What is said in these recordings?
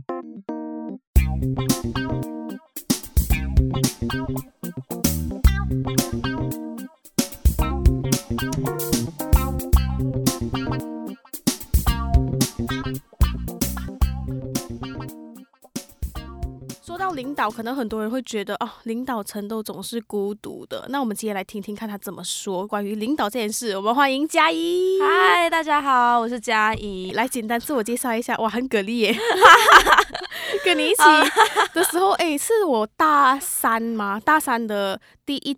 说到导，可能很多人会觉得哦，领导层都总是孤独的。那我们今天来听听看他怎么说关于领导这件事。我们欢迎嘉怡。嗨，大家好，我是嘉怡。来简单自我介绍一下，哇，很给力耶！跟你一起的时候，哎，是我大三吗？大三的第一。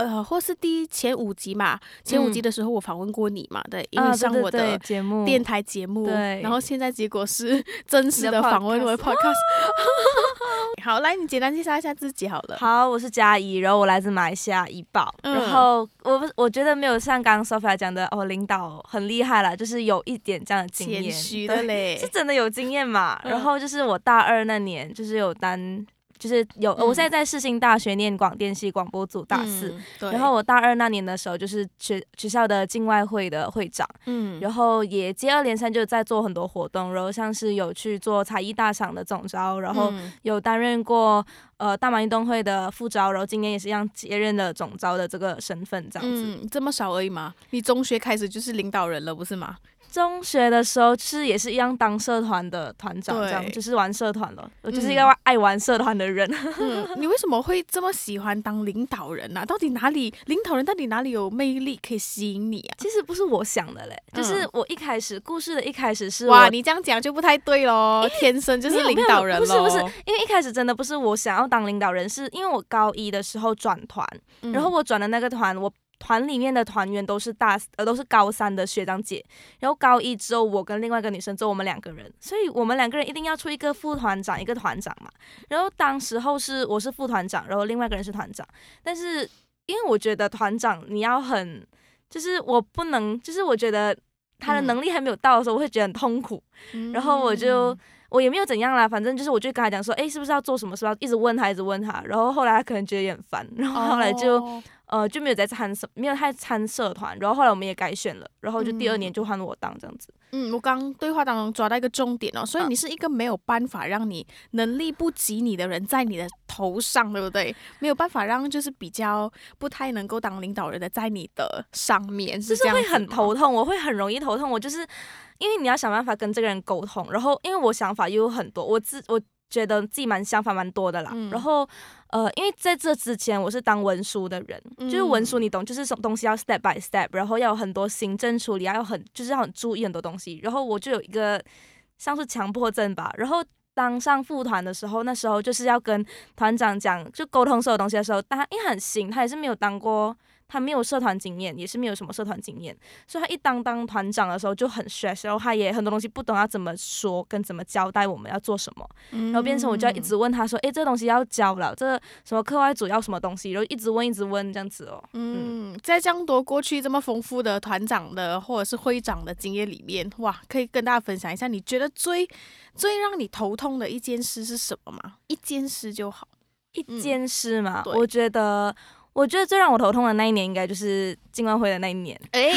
呃，或是第前五集嘛，前五集的时候我访问过你嘛，对，因为上我的节目电台节目，对，然后现在结果是真实的访问我的 podcast。好，来你简单介绍一下自己好了。好，我是嘉怡，然后我来自马来西亚怡保，然后我不我觉得没有像刚刚 Sophia 讲的哦，领导很厉害了，就是有一点这样的经验，谦虚的嘞，是真的有经验嘛。然后就是我大二那年，就是有担。就是有，我现在在世新大学念广电系广播组大四，然后我大二那年的时候就是学学校的境外会的会长，嗯，然后也接二连三就在做很多活动，然后像是有去做才艺大赏的总招，然后有担任过呃大马运动会的副招，然后今年也是一样接任了总招的这个身份，这样子，嗯，这么少而已吗？你中学开始就是领导人了，不是吗？中学的时候是也是一样当社团的团长，这样就是玩社团了。我就是一个爱玩社团的人。你为什么会这么喜欢当领导人呢？到底哪里领导人到底哪里有魅力可以吸引你啊？其实不是我想的嘞，就是我一开始故事的一开始是哇，你这样讲就不太对喽。天生就是领导人不是不是，因为一开始真的不是我想要当领导人，是因为我高一的时候转团，然后我转的那个团我。团里面的团员都是大呃都是高三的学长姐，然后高一只有我跟另外一个女生，只有我们两个人，所以我们两个人一定要出一个副团长一个团长嘛。然后当时候是我是副团长，然后另外一个人是团长，但是因为我觉得团长你要很，就是我不能，就是我觉得他的能力还没有到的时候，我会觉得很痛苦。然后我就我也没有怎样啦，反正就是我就跟他讲说，哎，是不是要做什么？是不是要一直问他，一直问他？然后后来他可能觉得也很烦，然后后来就。呃，就没有在参社，没有太参社团，然后后来我们也改选了，然后就第二年就换我当这样子。嗯，我刚对话当中抓到一个重点哦，所以你是一个没有办法让你能力不及你的人在你的头上，对不对？没有办法让就是比较不太能够当领导人的在你的上面，是这样。会很头痛，我会很容易头痛，我就是因为你要想办法跟这个人沟通，然后因为我想法又有很多，我自我。觉得自己蛮想法蛮多的啦，然后呃，因为在这之前我是当文书的人，就是文书你懂，就是什么东西要 step by step，然后要有很多行政处理，要很就是要很注意很多东西，然后我就有一个像是强迫症吧，然后当上副团的时候，那时候就是要跟团长讲，就沟通所有东西的时候，他因为很新，他也是没有当过。他没有社团经验，也是没有什么社团经验，所以他一当当团长的时候就很 stress，然后他也很多东西不懂要怎么说跟怎么交代我们要做什么，然后变成我就要一直问他说，哎，这东西要交了，这什么课外组要什么东西，然后一直问一直问这样子哦。嗯，在这样多过去这么丰富的团长的或者是会长的经验里面，哇，可以跟大家分享一下，你觉得最最让你头痛的一件事是什么吗？一件事就好，一件事嘛，我觉得。我觉得最让我头痛的那一年，应该就是进万会的那一年。哎，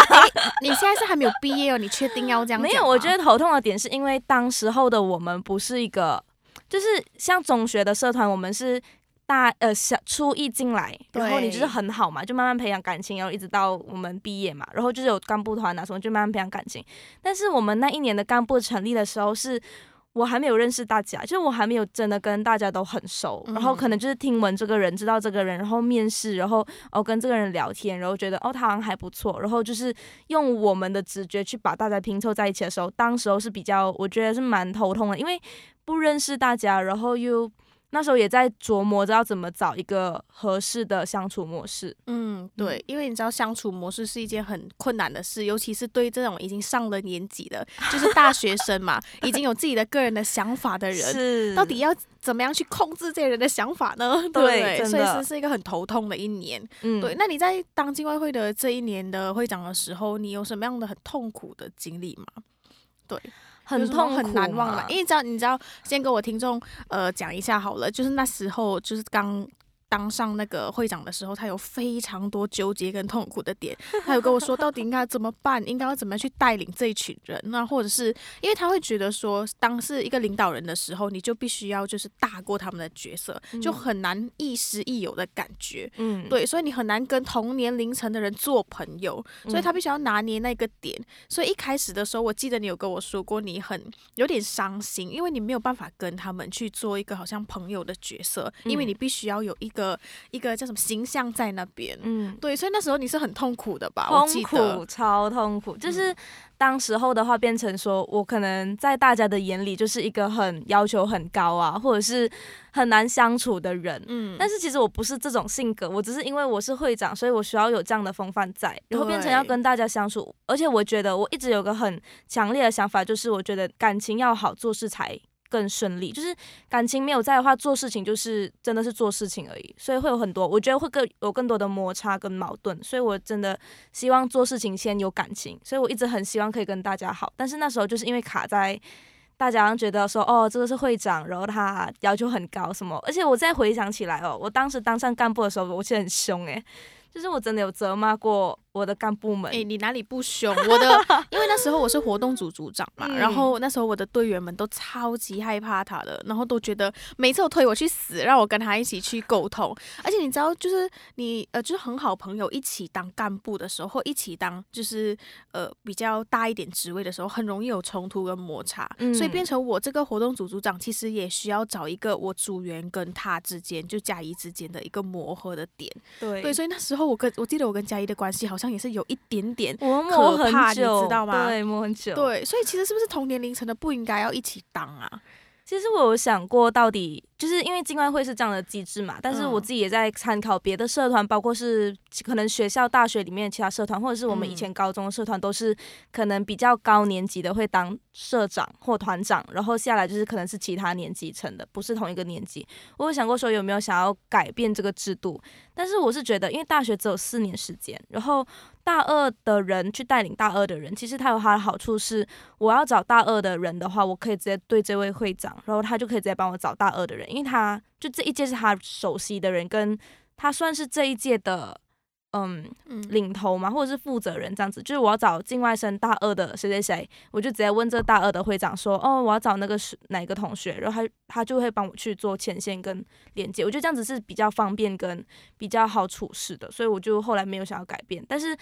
你现在是还没有毕业哦？你确定要这样？没有，我觉得头痛的点是因为当时候的我们不是一个，就是像中学的社团，我们是大呃小初一进来，然后你就是很好嘛，就慢慢培养感情，然后一直到我们毕业嘛，然后就是有干部团啊什么，就慢慢培养感情。但是我们那一年的干部成立的时候是。我还没有认识大家，就是我还没有真的跟大家都很熟，然后可能就是听闻这个人，知道这个人，然后面试，然后哦跟这个人聊天，然后觉得哦他好像还不错，然后就是用我们的直觉去把大家拼凑在一起的时候，当时候是比较我觉得是蛮头痛的，因为不认识大家，然后又。那时候也在琢磨着要怎么找一个合适的相处模式。嗯，对，因为你知道相处模式是一件很困难的事，尤其是对这种已经上了年纪的，就是大学生嘛，已经有自己的个人的想法的人，是到底要怎么样去控制这些人的想法呢？对，所以是是一个很头痛的一年。嗯，对。那你在当竞外会的这一年的会长的时候，你有什么样的很痛苦的经历吗？对。很痛很难忘嘛，因为知道你知道，先跟我听众呃讲一下好了，就是那时候就是刚当上那个会长的时候，他有非常多纠结跟痛苦的点。他有跟我说，到底应该怎么办，应该要怎么去带领这一群人？那或者是因为他会觉得说，当是一个领导人的时候，你就必须要就是大过他们的角色，就很难亦师亦友的感觉。嗯，对，所以你很难跟同年龄层的人做朋友，所以他必须要拿捏那个点。所以一开始的时候，我记得你有跟我说过，你很有点伤心，因为你没有办法跟他们去做一个好像朋友的角色，因为你必须要有一个一个叫什么形象在那边。嗯，对，所以那时候你是很痛苦的吧？痛苦，超痛苦。就是当时候的话，变成说我可能在大家的眼里就是一个很要求很高啊，或者是很难相处的人。嗯，但是其实我不是这种性格，我只是因为我是会长，所以我需要有这样的风范在，然后变成要跟大家相处。而且我觉得我一直有个很强烈的想法，就是我觉得感情要好，做事才。更顺利，就是感情没有在的话，做事情就是真的是做事情而已，所以会有很多，我觉得会更有更多的摩擦跟矛盾，所以我真的希望做事情先有感情，所以我一直很希望可以跟大家好，但是那时候就是因为卡在大家觉得说哦，这个是会长，然后他要求很高什么，而且我再回想起来哦，我当时当上干部的时候，我其实很凶诶，就是我真的有责骂过。我的干部们，哎，你哪里不凶？我的，因为那时候我是活动组组长嘛，然后那时候我的队员们都超级害怕他的，然后都觉得每次我推我去死，让我跟他一起去沟通。而且你知道，就是你呃，就是很好朋友一起当干部的时候，或一起当就是呃比较大一点职位的时候，很容易有冲突跟摩擦。所以变成我这个活动组组长，其实也需要找一个我组员跟他之间，就嘉怡之间的一个磨合的点。对对，所以那时候我跟我记得我跟嘉怡的关系好像。也是有一点点可怕，你知道吗？对，摸很久。对，所以其实是不是同年龄层的不应该要一起当啊？其实我有想过，到底。就是因为境外会是这样的机制嘛，但是我自己也在参考别的社团，包括是可能学校、大学里面其他社团，或者是我们以前高中的社团，都是可能比较高年级的会当社长或团长，然后下来就是可能是其他年级层的，不是同一个年级。我有想过说有没有想要改变这个制度，但是我是觉得，因为大学只有四年时间，然后大二的人去带领大二的人，其实他有他的好处是，我要找大二的人的话，我可以直接对这位会长，然后他就可以直接帮我找大二的人。因为他就这一届是他熟悉的人，跟他算是这一届的嗯领头嘛，或者是负责人这样子。就是我要找境外生大二的谁谁谁，我就直接问这大二的会长说，哦，我要找那个是哪个同学，然后他他就会帮我去做前线跟连接。我觉得这样子是比较方便跟比较好处事的，所以我就后来没有想要改变，但是。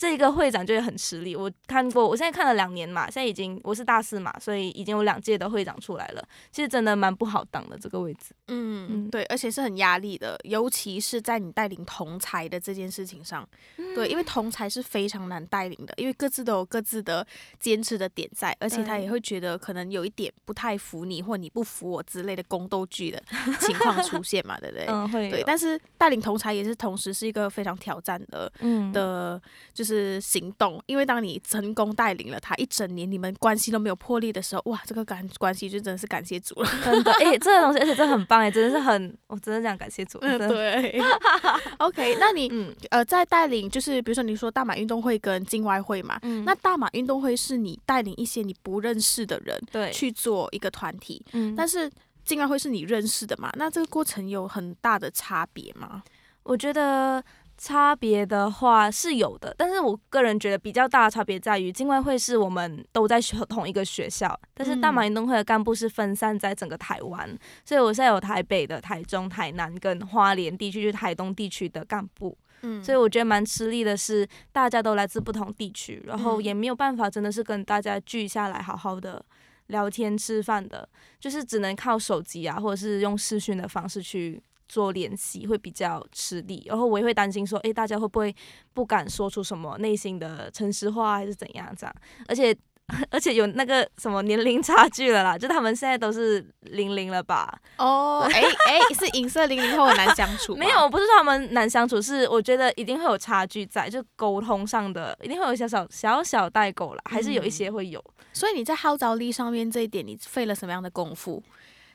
这个会长就会很吃力，我看过，我现在看了两年嘛，现在已经我是大四嘛，所以已经有两届的会长出来了。其实真的蛮不好当的这个位置，嗯，对，而且是很压力的，尤其是在你带领同才的这件事情上，对，因为同才是非常难带领的，因为各自都有各自的坚持的点在，而且他也会觉得可能有一点不太服你或你不服我之类的宫斗剧的情况出现嘛，对不对？嗯，会。对，但是带领同才也是同时是一个非常挑战的，嗯的，就是。是行动，因为当你成功带领了他一整年，你们关系都没有破裂的时候，哇，这个感关系就真的是感谢主了，真的，哎，这个东西而且这很棒，哎，真的是很，我真的讲感谢主，对。OK，那你呃在带领，就是比如说你说大马运动会跟境外会嘛，那大马运动会是你带领一些你不认识的人，对，去做一个团体，嗯，但是境外会是你认识的嘛，那这个过程有很大的差别吗？我觉得。差别的话是有的，但是我个人觉得比较大的差别在于，境外会是我们都在学同一个学校，但是大马运动会的干部是分散在整个台湾，所以我现在有台北的、台中、台南跟花莲地区，就台东地区的干部，嗯，所以我觉得蛮吃力的是，大家都来自不同地区，然后也没有办法真的是跟大家聚下来好好的聊天吃饭的，就是只能靠手机啊，或者是用视讯的方式去。做联系会比较吃力，然后我也会担心说，诶，大家会不会不敢说出什么内心的诚实话，还是怎样这样？而且 而且有那个什么年龄差距了啦，就他们现在都是零零了吧？哦，哎哎，是银色零零后很难相处？没有，不是说他们难相处，是我觉得一定会有差距在，就沟通上的一定会有小小小小代沟啦，还是有一些会有。所以你在号召力上面这一点，你费了什么样的功夫？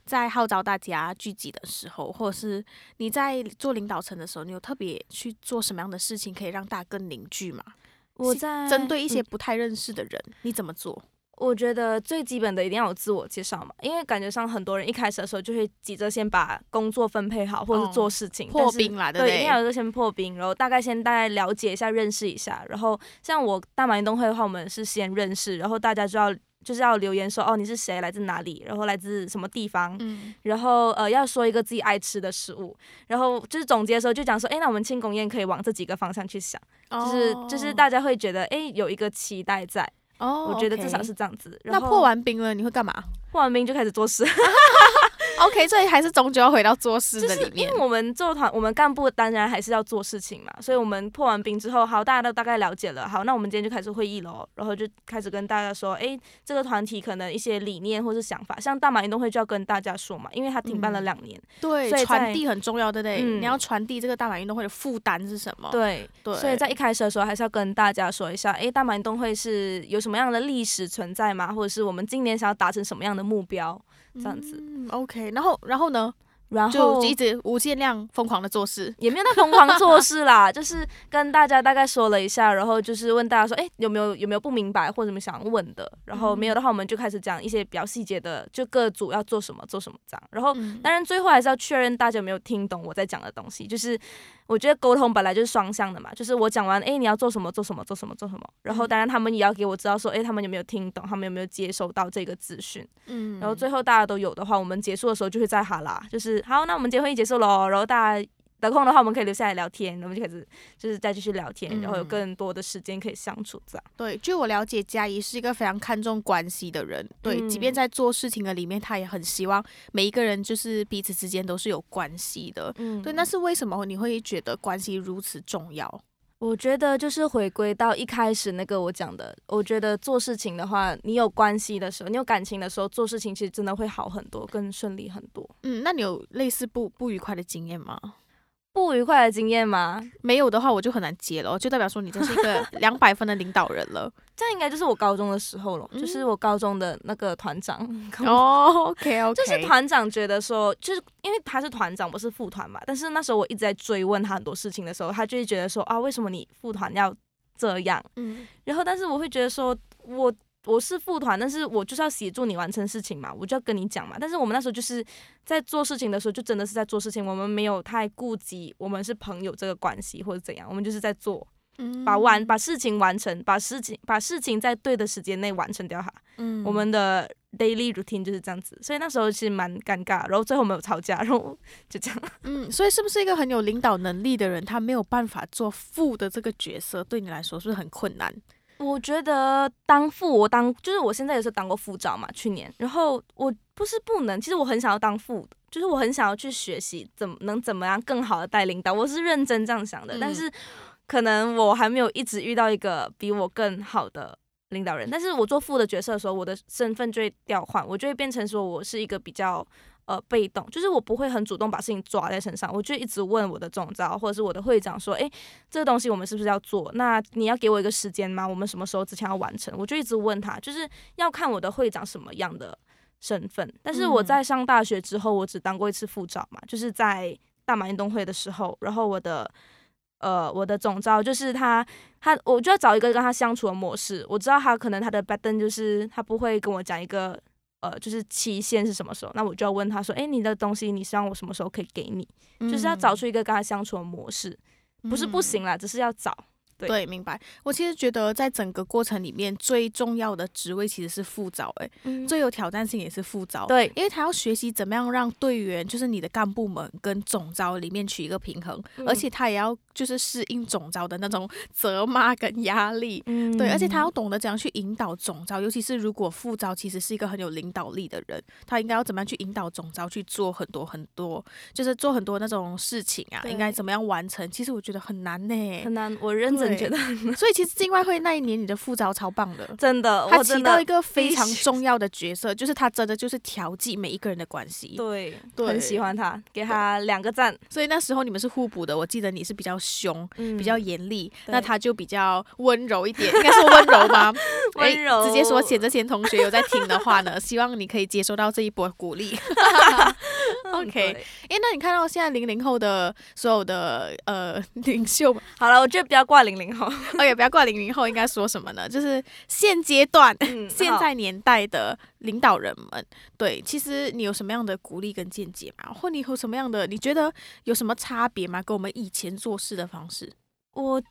在号召大家聚集的时候，或者是你在做领导层的时候，你有特别去做什么样的事情，可以让大家更凝聚吗？我在针对一些不太认识的人，你怎么做？我觉得最基本的一定要有自我介绍嘛，因为感觉上很多人一开始的时候就会急着先把工作分配好，或者是做事情破冰啦，对，一定要有个先破冰，然后大概先大概了解一下、认识一下，然后像我大马运动会的话，我们是先认识，然后大家就要就是要留言说哦你是谁，来自哪里，然后来自什么地方，嗯，然后呃要说一个自己爱吃的食物，然后就是总结的时候就讲说，哎，那我们庆功宴可以往这几个方向去想，就是就是大家会觉得哎有一个期待在。哦，我觉得至少是这样子。那破完冰了，你会干嘛？破完冰就开始做事。OK，这里还是终究要回到做事的里面。因为我们做团，我们干部当然还是要做事情嘛。所以我们破完冰之后，好，大家都大概了解了。好，那我们今天就开始会议喽，然后就开始跟大家说，哎，这个团体可能一些理念或是想法，像大马运动会就要跟大家说嘛，因为它停办了两年。对，传递很重要，对不对？你要传递这个大马运动会的负担是什么？对对。所以在一开始的时候，还是要跟大家说一下，哎，大马运动会是有什么样的历史存在吗？或者是我们今年想要达成什么样的目标？这样子，OK，然后，然后呢？然后就一直无限量疯狂的做事，也没有那疯狂做事啦，就是跟大家大概说了一下，然后就是问大家说，哎，有没有有没有不明白或者什么想问的？然后没有的话，我们就开始讲一些比较细节的，就各组要做什么做什么这样。然后当然最后还是要确认大家有没有听懂我在讲的东西。就是我觉得沟通本来就是双向的嘛，就是我讲完，哎，你要做什么做什么做什么做什么。然后当然他们也要给我知道说，哎，他们有没有听懂，他们有没有接收到这个资讯。嗯。然后最后大家都有的话，我们结束的时候就会再哈啦，就是好，那我们结婚。结束喽，然后大家得空的话，我们可以留下来聊天，我们就开始就是再继续聊天，然后有更多的时间可以相处这样。对，据我了解，佳怡是一个非常看重关系的人。对，即便在做事情的里面，他也很希望每一个人就是彼此之间都是有关系的。嗯，对，那是为什么你会觉得关系如此重要？我觉得就是回归到一开始那个我讲的，我觉得做事情的话，你有关系的时候，你有感情的时候，做事情其实真的会好很多，更顺利很多。嗯，那你有类似不不愉快的经验吗？不愉快的经验吗？没有的话，我就很难接了，就代表说你真是一个 两百分的领导人了。这样应该就是我高中的时候了，就是我高中的那个团长。哦，OK OK，就是团长觉得说，就是因为他是团长，我是副团嘛。但是那时候我一直在追问他很多事情的时候，他就会觉得说啊，为什么你副团要这样？嗯，然后但是我会觉得说，我。我是副团，但是我就是要协助你完成事情嘛，我就要跟你讲嘛。但是我们那时候就是在做事情的时候，就真的是在做事情，我们没有太顾及我们是朋友这个关系或者怎样，我们就是在做，把完把事情完成，把事情把事情在对的时间内完成掉哈。嗯，我们的 daily routine 就是这样子，所以那时候其实蛮尴尬，然后最后没有吵架，然后 就这样。嗯，所以是不是一个很有领导能力的人，他没有办法做副的这个角色，对你来说是不是很困难？我觉得当副，我当就是我现在也是当过副招嘛，去年。然后我不是不能，其实我很想要当副的，就是我很想要去学习怎么能怎么样更好的带领导，我是认真这样想的。但是可能我还没有一直遇到一个比我更好的领导人。但是我做副的角色的时候，我的身份就会调换，我就会变成说我是一个比较。呃，被动就是我不会很主动把事情抓在身上，我就一直问我的总招或者是我的会长说，诶，这个东西我们是不是要做？那你要给我一个时间吗？我们什么时候之前要完成？我就一直问他，就是要看我的会长什么样的身份。但是我在上大学之后，我只当过一次副招嘛，就是在大马运动会的时候，然后我的呃我的总招就是他他，我就要找一个跟他相处的模式。我知道他可能他的 button 就是他不会跟我讲一个。呃，就是期限是什么时候？那我就要问他说：“哎，你的东西，你希望我什么时候可以给你？”就是要找出一个跟他相处的模式，不是不行啦，只是要找。对，明白。我其实觉得，在整个过程里面，最重要的职位其实是副招，哎，最有挑战性也是副招。对，因为他要学习怎么样让队员，就是你的干部们跟总招里面取一个平衡，而且他也要就是适应总招的那种责骂跟压力。嗯，对，而且他要懂得怎样去引导总招，尤其是如果副招其实是一个很有领导力的人，他应该要怎么样去引导总招去做很多很多，就是做很多那种事情啊，应该怎么样完成？其实我觉得很难呢，很难。我认真。觉得，所以其实境外会那一年你的副招超棒的，真的，他起到一个非常重要的角色，就是他真的就是调剂每一个人的关系。对，很喜欢他，给他两个赞。所以那时候你们是互补的，我记得你是比较凶，比较严厉，那他就比较温柔一点，应该说温柔吗？温柔。直接说，显着贤同学有在听的话呢，希望你可以接收到这一波鼓励。OK，哎，那你看到现在零零后的所有的呃 领袖，好了，我觉得不要挂零零后，OK，不要挂零零后，应该说什么呢？就是现阶段、现在年代的领导人们，对，其实你有什么样的鼓励跟见解吗？或你有什么样的，你觉得有什么差别吗？跟我们以前做事的方式？我。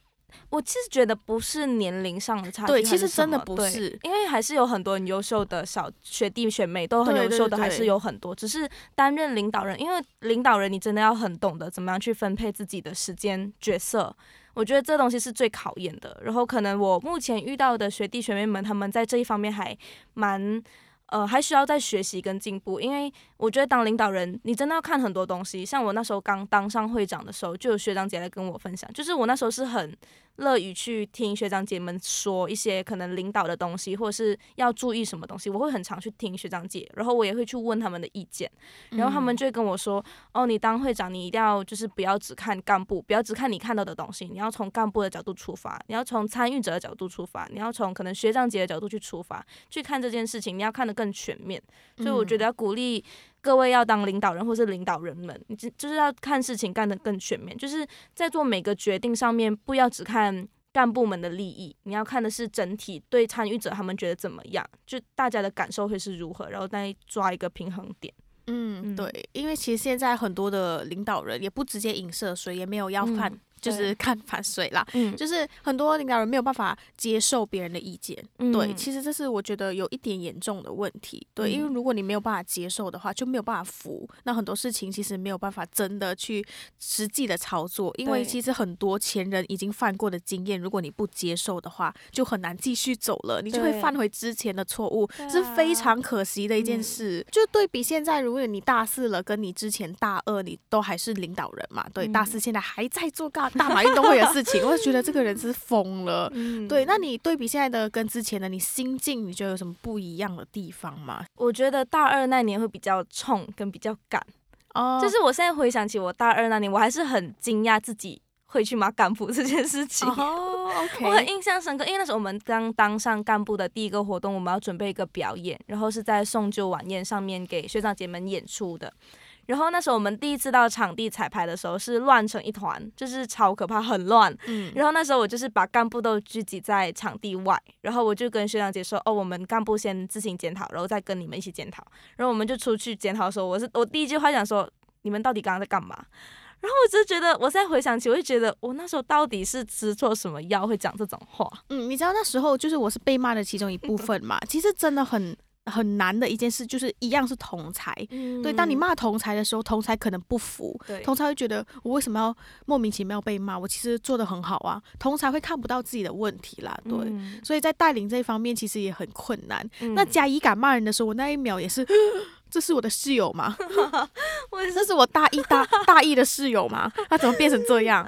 我其实觉得不是年龄上的差距，对，其实真的不是，因为还是有很多很优秀的小学弟学妹都很优秀的，还是有很多，只是担任领导人，因为领导人你真的要很懂得怎么样去分配自己的时间角色，我觉得这东西是最考验的。然后可能我目前遇到的学弟学妹们，他们在这一方面还蛮。呃，还需要再学习跟进步，因为我觉得当领导人，你真的要看很多东西。像我那时候刚当上会长的时候，就有学长姐来跟我分享，就是我那时候是很乐于去听学长姐们说一些可能领导的东西，或者是要注意什么东西，我会很常去听学长姐，然后我也会去问他们的意见，然后他们就会跟我说，哦，你当会长，你一定要就是不要只看干部，不要只看你看到的东西，你要从干部的角度出发，你要从参与者的角度出发，你要从可能学长姐的角度去出发去看这件事情，你要看得更。更全面，所以我觉得要鼓励各位要当领导人或是领导人们，你就就是要看事情干得更全面，就是在做每个决定上面，不要只看干部们的利益，你要看的是整体对参与者他们觉得怎么样，就大家的感受会是如何，然后再抓一个平衡点。嗯，对，因为其实现在很多的领导人也不直接影射谁，也没有要犯。就是看反水啦，嗯，就是很多领导人没有办法接受别人的意见，对，其实这是我觉得有一点严重的问题，对，因为如果你没有办法接受的话，就没有办法服，那很多事情其实没有办法真的去实际的操作，因为其实很多前人已经犯过的经验，如果你不接受的话，就很难继续走了，你就会犯回之前的错误，是非常可惜的一件事。就对比现在，如果你大四了，跟你之前大二，你都还是领导人嘛，对，大四现在还在做干。大马运动会的事情，我就觉得这个人是疯了。对，那你对比现在的跟之前的，你心境你觉得有什么不一样的地方吗？我觉得大二那年会比较冲，跟比较赶。哦，就是我现在回想起我大二那年，我还是很惊讶自己会去马干部这件事情。哦，OK，我很印象深刻，因为那时候我们刚当上干部的第一个活动，我们要准备一个表演，然后是在送旧晚宴上面给学长姐们演出的。然后那时候我们第一次到场地彩排的时候是乱成一团，就是超可怕，很乱。嗯。然后那时候我就是把干部都聚集在场地外，然后我就跟学长姐说：“哦，我们干部先自行检讨，然后再跟你们一起检讨。”然后我们就出去检讨的时候，我是我第一句话想说：“你们到底刚刚在干嘛？”然后我就觉得，我现在回想起，我就觉得我那时候到底是吃错什么药会讲这种话？嗯，你知道那时候就是我是被骂的其中一部分嘛？其实真的很。很难的一件事，就是一样是同才，对。当你骂同才的时候，同才可能不服，同才会觉得我为什么要莫名其妙被骂？我其实做的很好啊，同才会看不到自己的问题啦，对。所以在带领这一方面，其实也很困难。那嘉怡敢骂人的时候，我那一秒也是，这是我的室友吗？这是我大一大大一的室友吗？他怎么变成这样？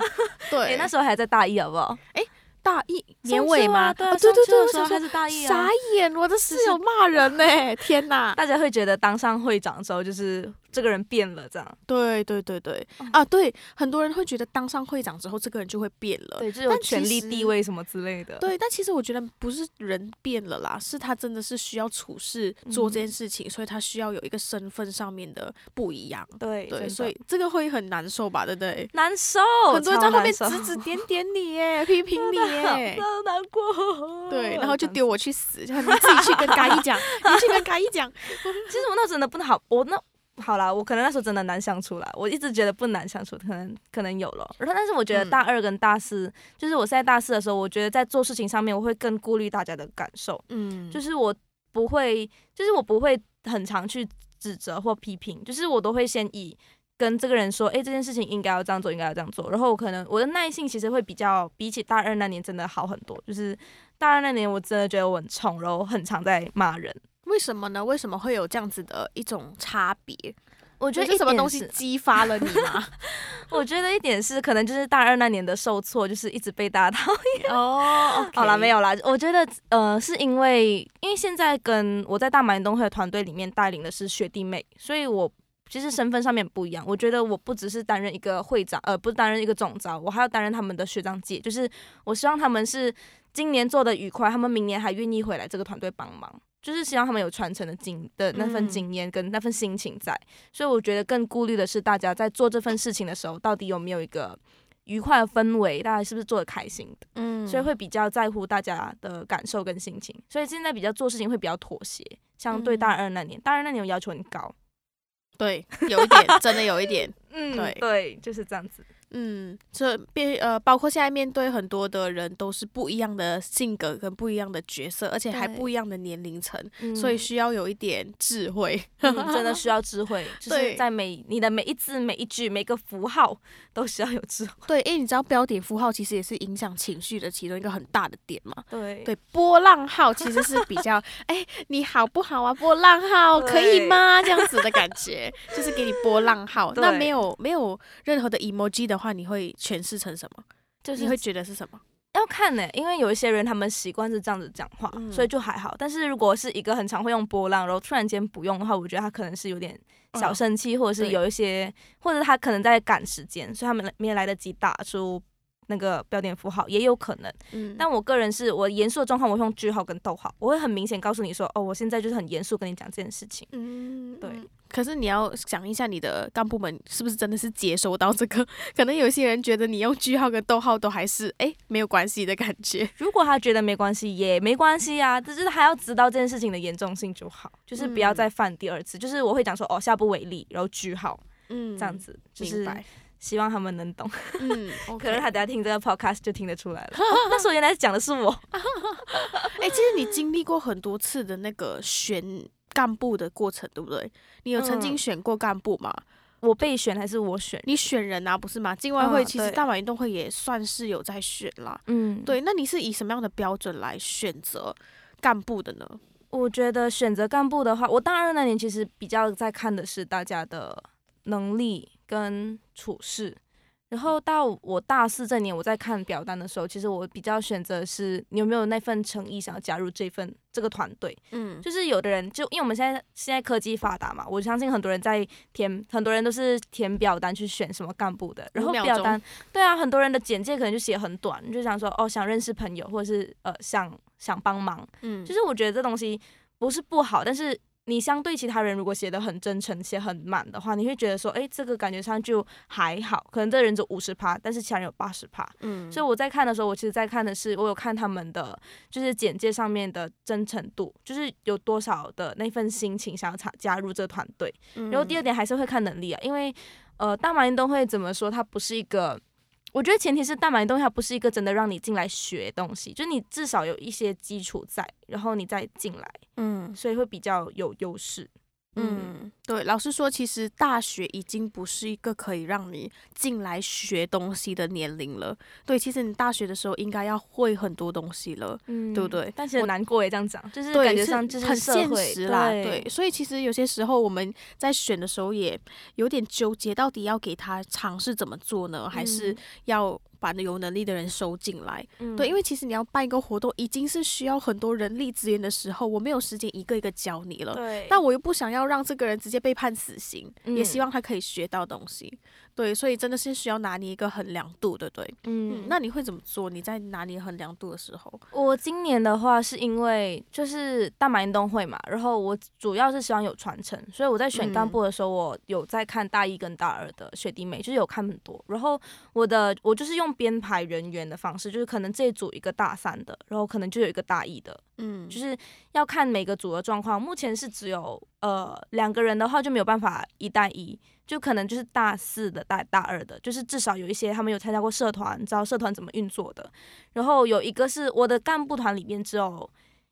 对，那时候还在大一，好不好？哎。大一年尾吗？对对对，时候还是大一啊！傻眼，我的室友骂人呢！天哪，大家会觉得当上会长之后就是。这个人变了，这样对对对对啊，对，很多人会觉得当上会长之后，这个人就会变了，对，就有权力地位什么之类的。对，但其实我觉得不是人变了啦，是他真的是需要处事做这件事情，所以他需要有一个身份上面的不一样。对对，所以这个会很难受吧？对不对？难受，很多人在后面指指点点你，耶，批评你，耶，好难过。对，然后就丢我去死，你自己去跟嘎一讲，你去跟嘎一讲。其实我那真的不好，我那。好啦，我可能那时候真的难相处啦。我一直觉得不难相处，可能可能有了。然后，但是我觉得大二跟大四，就是我在大四的时候，我觉得在做事情上面，我会更顾虑大家的感受。嗯，就是我不会，就是我不会很常去指责或批评，就是我都会先以跟这个人说，哎，这件事情应该要这样做，应该要这样做。然后我可能我的耐性其实会比较比起大二那年真的好很多。就是大二那年我真的觉得我很冲，然后很常在骂人。为什么呢？为什么会有这样子的一种差别？我觉得是什么东西激发了你吗？我觉得一点是可能就是大二那年的受挫，就是一直被大家讨厌。哦，好了，没有啦。我觉得呃，是因为因为现在跟我在大马运动会的团队里面带领的是学弟妹，所以我其实身份上面不一样。我觉得我不只是担任一个会长，呃，不是担任一个总招，我还要担任他们的学长姐。就是我希望他们是。今年做的愉快，他们明年还愿意回来这个团队帮忙，就是希望他们有传承的经的那份经验跟那份心情在。所以我觉得更顾虑的是大家在做这份事情的时候，到底有没有一个愉快的氛围，大家是不是做的开心的？嗯，所以会比较在乎大家的感受跟心情。所以现在比较做事情会比较妥协，相对大二那年，大二那年要求很高。对，有一点，真的有一点。嗯，对对，就是这样子。嗯，这变呃，包括现在面对很多的人，都是不一样的性格跟不一样的角色，而且还不一样的年龄层，所以需要有一点智慧，真的需要智慧，就是在每你的每一字每一句每个符号都需要有智慧。对，因为你知道标点符号其实也是影响情绪的其中一个很大的点嘛。对对，波浪号其实是比较，哎，你好不好啊？波浪号可以吗？这样子的感觉，就是给你波浪号，那没有没有任何的 emoji 的。的话，你会诠释成什么？就是你会觉得是什么？要看呢，因为有一些人他们习惯是这样子讲话，所以就还好。但是如果是一个很常会用波浪，然后突然间不用的话，我觉得他可能是有点小生气，或者是有一些，或者他可能在赶时间，所以他们没来得及打出。那个标点符号也有可能，嗯，但我个人是我严肃的状况，我用句号跟逗号，我会很明显告诉你说，哦，我现在就是很严肃跟你讲这件事情，嗯，对。可是你要想一下，你的干部们是不是真的是接收到这个？可能有些人觉得你用句号跟逗号都还是哎没有关系的感觉。如果他觉得没关系，也没关系啊，只是他要知道这件事情的严重性就好，就是不要再犯第二次。就是我会讲说，哦，下不为例，然后句号，嗯，这样子，明白。希望他们能懂，嗯，可能他等下听这个 podcast 就听得出来了。那时候原来讲的是我，哎，其实你经历过很多次的那个选干部的过程，对不对？你有曾经选过干部吗？我被选还是我选？你选人啊，不是吗？境外会其实大马运动会也算是有在选啦。嗯，对。那你是以什么样的标准来选择干部的呢？我觉得选择干部的话，我大二那年其实比较在看的是大家的能力。跟处事，然后到我大四这年，我在看表单的时候，其实我比较选择是你有没有那份诚意想要加入这份这个团队。嗯，就是有的人就因为我们现在现在科技发达嘛，我相信很多人在填，很多人都是填表单去选什么干部的。然后表单，对啊，很多人的简介可能就写很短，就想说哦想认识朋友，或者是呃想想帮忙。嗯，就是我觉得这东西不是不好，但是。你相对其他人，如果写的很真诚、写很满的话，你会觉得说，哎，这个感觉上就还好，可能这人就五十趴，但是其他人有八十趴。嗯，所以我在看的时候，我其实在看的是，我有看他们的就是简介上面的真诚度，就是有多少的那份心情想要加加入这个团队。然后第二点还是会看能力啊，因为呃，大马运动会怎么说，它不是一个。我觉得前提是大马运动会不是一个真的让你进来学东西，就你至少有一些基础在，然后你再进来，嗯，所以会比较有优势。嗯，对，老师说，其实大学已经不是一个可以让你进来学东西的年龄了。对，其实你大学的时候应该要会很多东西了，嗯，对不对？但是很难过也这样讲，就是感觉上就是很现实啦。对，所以其实有些时候我们在选的时候也有点纠结，到底要给他尝试怎么做呢，还是要？把有能力的人收进来，对，因为其实你要办一个活动，已经是需要很多人力资源的时候，我没有时间一个一个教你了，对，但我又不想要让这个人直接被判死刑，也希望他可以学到东西。对，所以真的是需要拿捏一个衡量度，对不对？嗯，那你会怎么做？你在拿捏衡量度的时候，我今年的话是因为就是大马运动会嘛，然后我主要是希望有传承，所以我在选干部的时候，我有在看大一跟大二的学弟妹，就是有看很多。然后我的我就是用编排人员的方式，就是可能这一组一个大三的，然后可能就有一个大一的，嗯，就是要看每个组的状况。目前是只有呃两个人的话就没有办法一带一。就可能就是大四的、大大二的，就是至少有一些他们有参加过社团，知道社团怎么运作的。然后有一个是我的干部团里面只有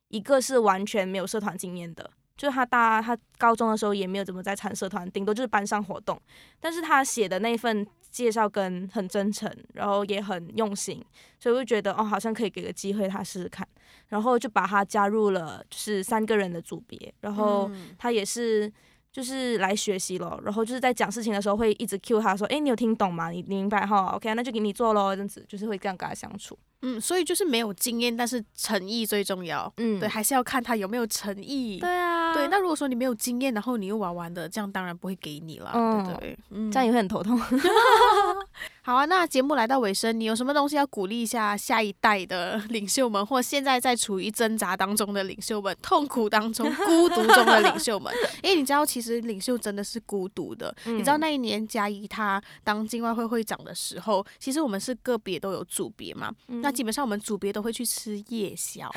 一个是完全没有社团经验的，就是他大他高中的时候也没有怎么在参社团，顶多就是班上活动。但是他写的那份介绍跟很真诚，然后也很用心，所以我就觉得哦，好像可以给个机会他试试看。然后就把他加入了，就是三个人的组别。然后他也是。就是来学习咯，然后就是在讲事情的时候会一直 cue 他说，哎，你有听懂吗？你你明白哈？OK，那就给你做咯，这样子就是会这样跟他相处。嗯，所以就是没有经验，但是诚意最重要。嗯，对，还是要看他有没有诚意。对啊，对。那如果说你没有经验，然后你又玩玩的，这样当然不会给你了，对不对？嗯，这样也会很头痛。好啊，那节目来到尾声，你有什么东西要鼓励一下下一代的 领袖们，或现在在处于挣扎当中的领袖们、痛苦当中、孤独中的领袖们？因为你知道，其实领袖真的是孤独的。你知道那一年嘉怡他当境外会会长的时候，其实我们是个别都有组别嘛，那基本上我们组别都会去吃夜宵。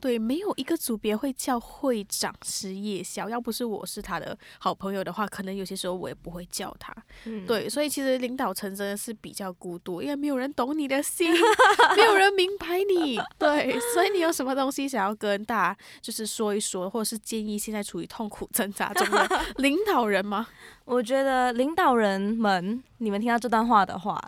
对，没有一个组别会叫会长吃夜宵。要不是我是他的好朋友的话，可能有些时候我也不会叫他。对，所以其实领导层真的是比较孤独，因为没有人懂你的心，没有人明白你。对，所以你有什么东西想要跟大家就是说一说，或者是建议现在处于痛苦挣扎中的 领导人吗？我觉得领导人们，你们听到这段话的话，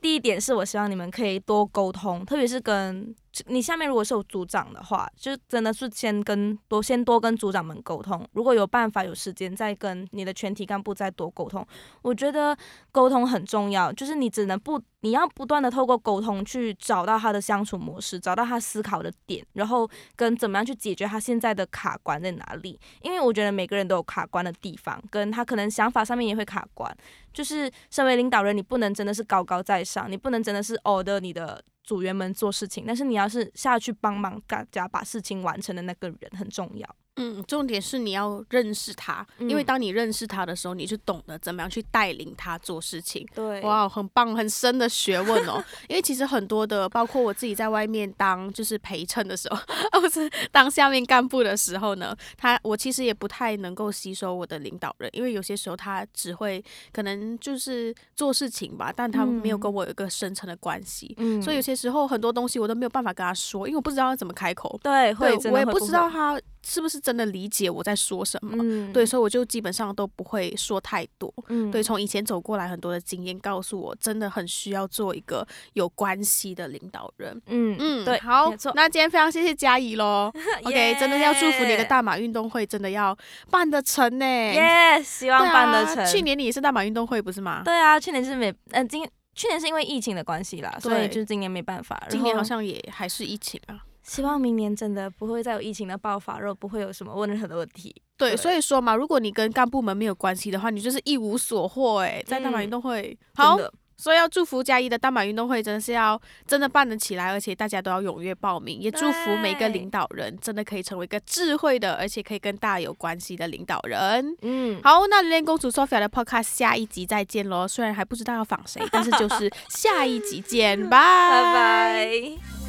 第一点是我希望你们可以多沟通，特别是跟。你下面如果是有组长的话，就真的是先跟多先多跟组长们沟通。如果有办法有时间，再跟你的全体干部再多沟通。我觉得沟通很重要，就是你只能不，你要不断的透过沟通去找到他的相处模式，找到他思考的点，然后跟怎么样去解决他现在的卡关在哪里。因为我觉得每个人都有卡关的地方，跟他可能想法上面也会卡关。就是身为领导人，你不能真的是高高在上，你不能真的是 order 你的。组员们做事情，但是你要是下去帮忙大家把事情完成的那个人很重要。嗯，重点是你要认识他，因为当你认识他的时候，你就懂得怎么样去带领他做事情。对，哇，很棒，很深的学问哦。因为其实很多的，包括我自己在外面当就是陪衬的时候，或是当下面干部的时候呢，他我其实也不太能够吸收我的领导人，因为有些时候他只会可能就是做事情吧，但他没有跟我有一个深层的关系。嗯，所以有些时候很多东西我都没有办法跟他说，因为我不知道要怎么开口。对，会，我也不知道他。是不是真的理解我在说什么？对，所以我就基本上都不会说太多。对，从以前走过来很多的经验告诉我，真的很需要做一个有关系的领导人。嗯嗯，对，好，那今天非常谢谢嘉怡喽。OK，真的要祝福你的大马运动会真的要办得成呢。耶，希望办得成。去年你也是大马运动会不是吗？对啊，去年是没，嗯，今去年是因为疫情的关系啦，所以就是今年没办法。今年好像也还是疫情啊。希望明年真的不会再有疫情的爆发，然后不会有什么问任何的问题。对，所以说嘛，如果你跟干部们没有关系的话，你就是一无所获哎。在大马运动会，好，所以要祝福嘉一的大马运动会，真的是要真的办得起来，而且大家都要踊跃报名。也祝福每个领导人真的可以成为一个智慧的，而且可以跟大家有关系的领导人。嗯，好，那莲公主 Sophia 的 Podcast 下一集再见喽。虽然还不知道要访谁，但是就是 下一集见，拜拜拜。